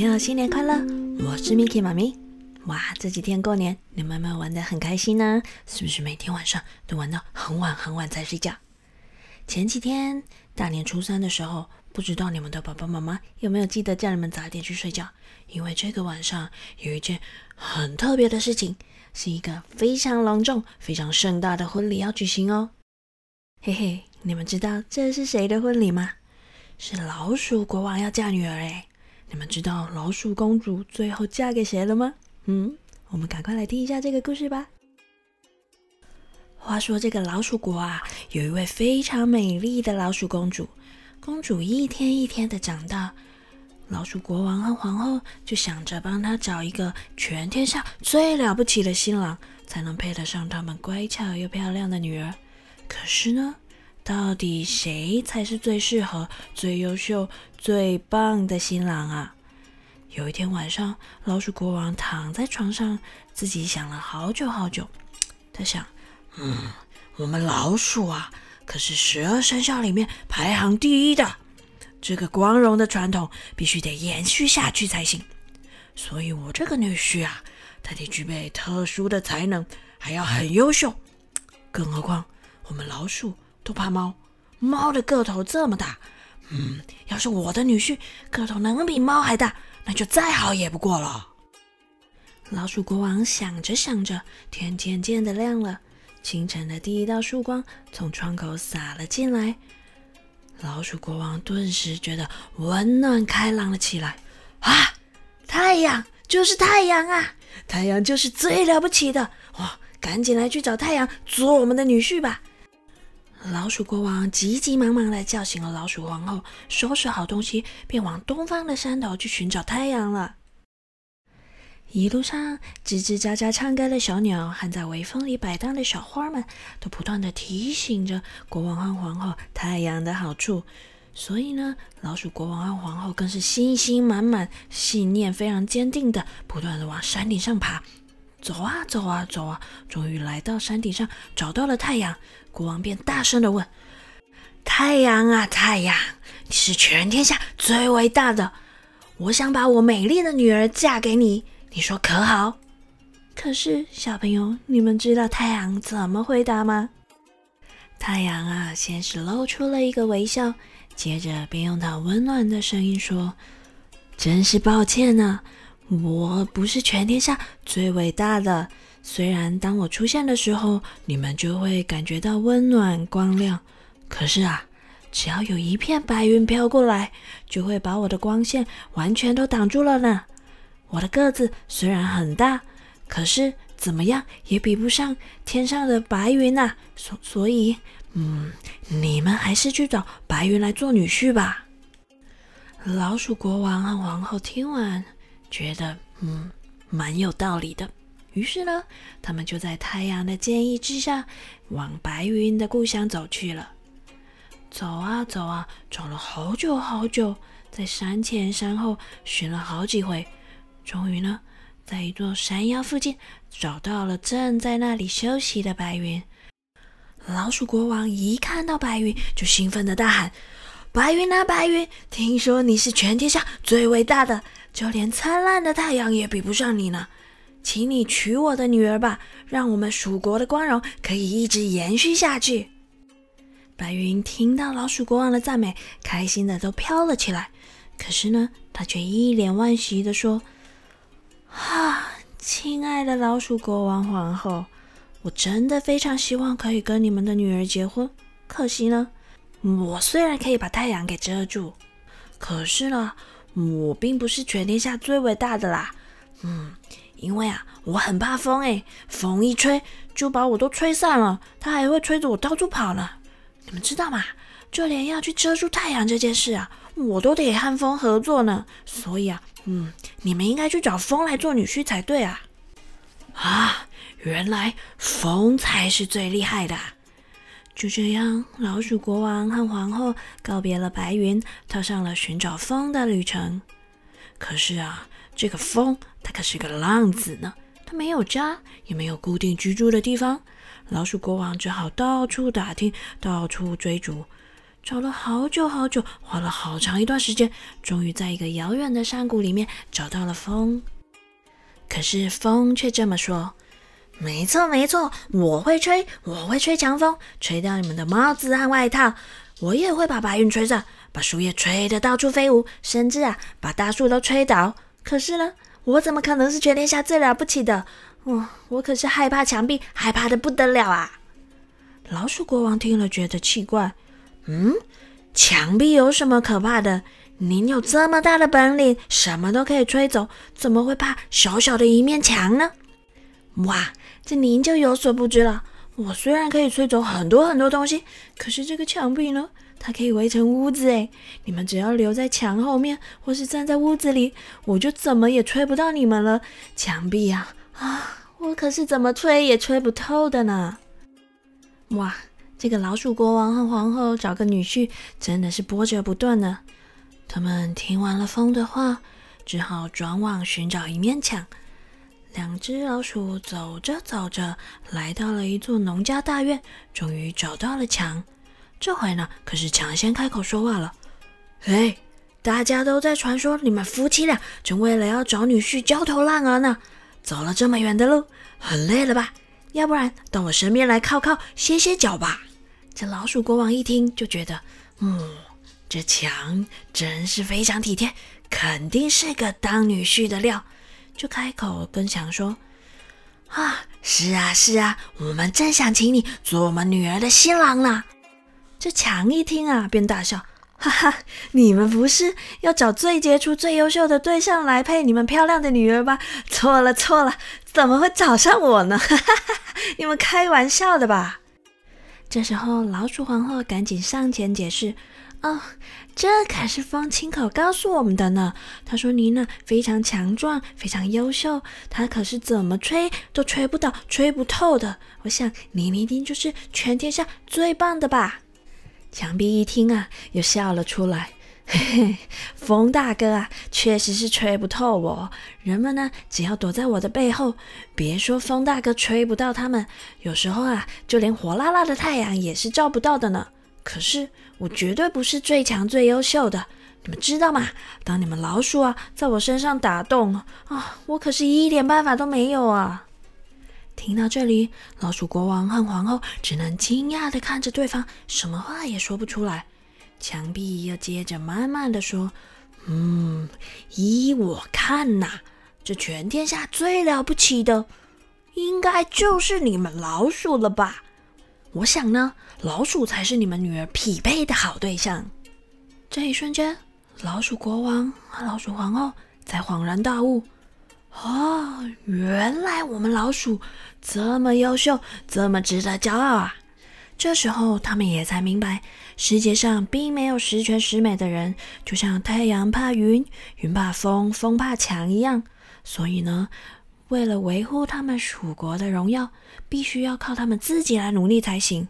朋友新年快乐！我是 Miki 妈咪。哇，这几天过年，你们有没有玩的很开心呢？是不是每天晚上都玩到很晚很晚才睡觉？前几天大年初三的时候，不知道你们的爸爸妈妈有没有记得叫你们早点去睡觉？因为这个晚上有一件很特别的事情，是一个非常隆重、非常盛大的婚礼要举行哦。嘿嘿，你们知道这是谁的婚礼吗？是老鼠国王要嫁女儿诶。你们知道老鼠公主最后嫁给谁了吗？嗯，我们赶快来听一下这个故事吧。话说这个老鼠国啊，有一位非常美丽的老鼠公主。公主一天一天的长大，老鼠国王和皇后就想着帮她找一个全天下最了不起的新郎，才能配得上他们乖巧又漂亮的女儿。可是呢？到底谁才是最适合、最优秀、最棒的新郎啊？有一天晚上，老鼠国王躺在床上，自己想了好久好久。他想：“嗯，我们老鼠啊，可是十二生肖里面排行第一的，这个光荣的传统必须得延续下去才行。所以，我这个女婿啊，他得具备特殊的才能，还要很优秀。更何况，我们老鼠……”都怕猫，猫的个头这么大，嗯，要是我的女婿个头能比猫还大，那就再好也不过了。老鼠国王想着想着，天渐渐的亮了，清晨的第一道曙光从窗口洒了进来，老鼠国王顿时觉得温暖开朗了起来。啊，太阳就是太阳啊，太阳就是最了不起的！哇，赶紧来去找太阳做我们的女婿吧。老鼠国王急急忙忙地叫醒了老鼠皇后，收拾好东西，便往东方的山头去寻找太阳了。一路上，吱吱喳喳唱歌的小鸟和在微风里摆荡的小花们，都不断地提醒着国王和皇后太阳的好处。所以呢，老鼠国王和皇后更是信心满满、信念非常坚定的，不断地往山顶上爬。走啊走啊走啊，终于来到山顶上，找到了太阳。国王便大声的问：“太阳啊，太阳，你是全天下最伟大的，我想把我美丽的女儿嫁给你，你说可好？”可是，小朋友，你们知道太阳怎么回答吗？太阳啊，先是露出了一个微笑，接着便用它温暖的声音说：“真是抱歉呢。”我不是全天下最伟大的，虽然当我出现的时候，你们就会感觉到温暖光亮，可是啊，只要有一片白云飘过来，就会把我的光线完全都挡住了呢。我的个子虽然很大，可是怎么样也比不上天上的白云呐。所所以，嗯，你们还是去找白云来做女婿吧。老鼠国王和皇后听完。觉得嗯蛮有道理的，于是呢，他们就在太阳的建议之下，往白云的故乡走去了。走啊走啊，走了好久好久，在山前山后寻了好几回，终于呢，在一座山腰附近找到了正在那里休息的白云。老鼠国王一看到白云，就兴奋的大喊：“白云啊白云，听说你是全天下最伟大的！”就连灿烂的太阳也比不上你呢，请你娶我的女儿吧，让我们蜀国的光荣可以一直延续下去。白云听到老鼠国王的赞美，开心的都飘了起来。可是呢，他却一脸惋惜的说：“啊，亲爱的老鼠国王皇后，我真的非常希望可以跟你们的女儿结婚，可惜呢，我虽然可以把太阳给遮住，可是呢。”我并不是全天下最伟大的啦，嗯，因为啊，我很怕风诶，风一吹就把我都吹散了，它还会吹着我到处跑呢。你们知道吗？就连要去遮住太阳这件事啊，我都得和风合作呢。所以啊，嗯，你们应该去找风来做女婿才对啊。啊，原来风才是最厉害的。就这样，老鼠国王和皇后告别了白云，踏上了寻找风的旅程。可是啊，这个风它可是个浪子呢，它没有家，也没有固定居住的地方。老鼠国王只好到处打听，到处追逐。找了好久好久，花了好长一段时间，终于在一个遥远的山谷里面找到了风。可是风却这么说：“没错，没错，我会吹，我会吹强风，吹掉你们的帽子和外套。我也会把白云吹着，把树叶吹得到处飞舞，甚至啊，把大树都吹倒。可是呢，我怎么可能是全天下最了不起的？哦，我可是害怕墙壁，害怕的不得了啊！”老鼠国王听了，觉得奇怪。嗯，墙壁有什么可怕的？您有这么大的本领，什么都可以吹走，怎么会怕小小的一面墙呢？哇，这您就有所不知了。我虽然可以吹走很多很多东西，可是这个墙壁呢，它可以围成屋子。诶，你们只要留在墙后面，或是站在屋子里，我就怎么也吹不到你们了。墙壁呀，啊，我可是怎么吹也吹不透的呢。哇！这个老鼠国王和皇后找个女婿，真的是波折不断呢。他们听完了风的话，只好转往寻找一面墙。两只老鼠走着走着，来到了一座农家大院，终于找到了墙。这回呢，可是墙先开口说话了：“嘿，大家都在传说你们夫妻俩正为了要找女婿焦头烂额呢。走了这么远的路，很累了吧？要不然到我身边来靠靠，歇歇脚吧。”这老鼠国王一听就觉得，嗯，这墙真是非常体贴，肯定是个当女婿的料，就开口跟墙说：“啊，是啊，是啊，我们正想请你做我们女儿的新郎呢。”这墙一听啊，便大笑：“哈哈，你们不是要找最杰出、最优秀的对象来配你们漂亮的女儿吧？错了，错了，怎么会找上我呢？哈哈哈，你们开玩笑的吧？”这时候，老鼠皇后赶紧上前解释：“哦，这可是风亲口告诉我们的呢。他说您呢非常强壮，非常优秀，他可是怎么吹都吹不倒、吹不透的。我想你一定就是全天下最棒的吧？”墙壁一听啊，又笑了出来。嘿嘿，风大哥啊，确实是吹不透我。人们呢，只要躲在我的背后，别说风大哥吹不到他们，有时候啊，就连火辣辣的太阳也是照不到的呢。可是我绝对不是最强最优秀的，你们知道吗？当你们老鼠啊，在我身上打洞啊，我可是一点办法都没有啊！听到这里，老鼠国王和皇后只能惊讶的看着对方，什么话也说不出来。墙壁又接着慢慢的说：“嗯，依我看呐，这全天下最了不起的，应该就是你们老鼠了吧？我想呢，老鼠才是你们女儿匹配的好对象。”这一瞬间，老鼠国王和老鼠皇后才恍然大悟：“哦，原来我们老鼠这么优秀，这么值得骄傲啊！”这时候，他们也才明白，世界上并没有十全十美的人，就像太阳怕云、云怕风、风怕墙一样。所以呢，为了维护他们蜀国的荣耀，必须要靠他们自己来努力才行。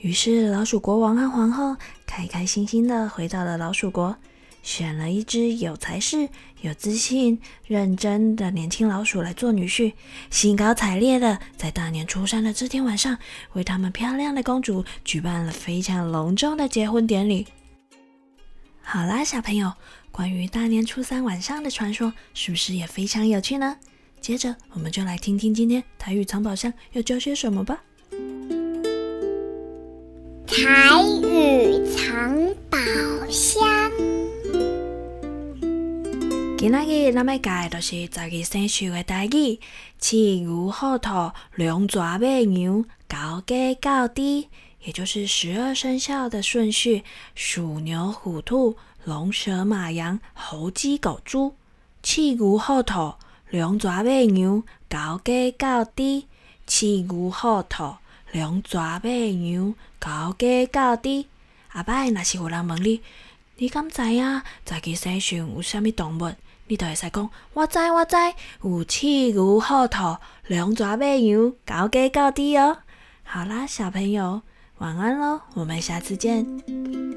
于是，老鼠国王和皇后开开心心的回到了老鼠国。选了一只有才识、有自信、认真的年轻老鼠来做女婿，兴高采烈的在大年初三的这天晚上，为他们漂亮的公主举办了非常隆重的结婚典礼。好啦，小朋友，关于大年初三晚上的传说，是不是也非常有趣呢？接着，我们就来听听今天台语藏宝箱要教些什么吧。台语藏宝箱。今仔日咱要教的就是十二生肖的台语：鸡、牛、虎、兔、龙、蛇、马、牛、狗、鸡、狗、猪，也就是十二生肖的顺序：鼠、牛、虎、兔、龙、蛇、马、羊、猴、鸡、狗、猪。鸡、牛、虎、兔、龙、蛇、马、牛、狗、鸡、狗、猪。鸡、牛、虎、兔、龙、蛇、马、牛、狗、鸡、狗、猪。阿摆若是有人问你，你敢知影十二生肖有啥物动物？你就会使讲，我知我知，有鸡、牛、虎、兔、龙、蛇、马、羊、狗、鸡、狗、猪哦。好啦，小朋友，晚安喽，我们下次见。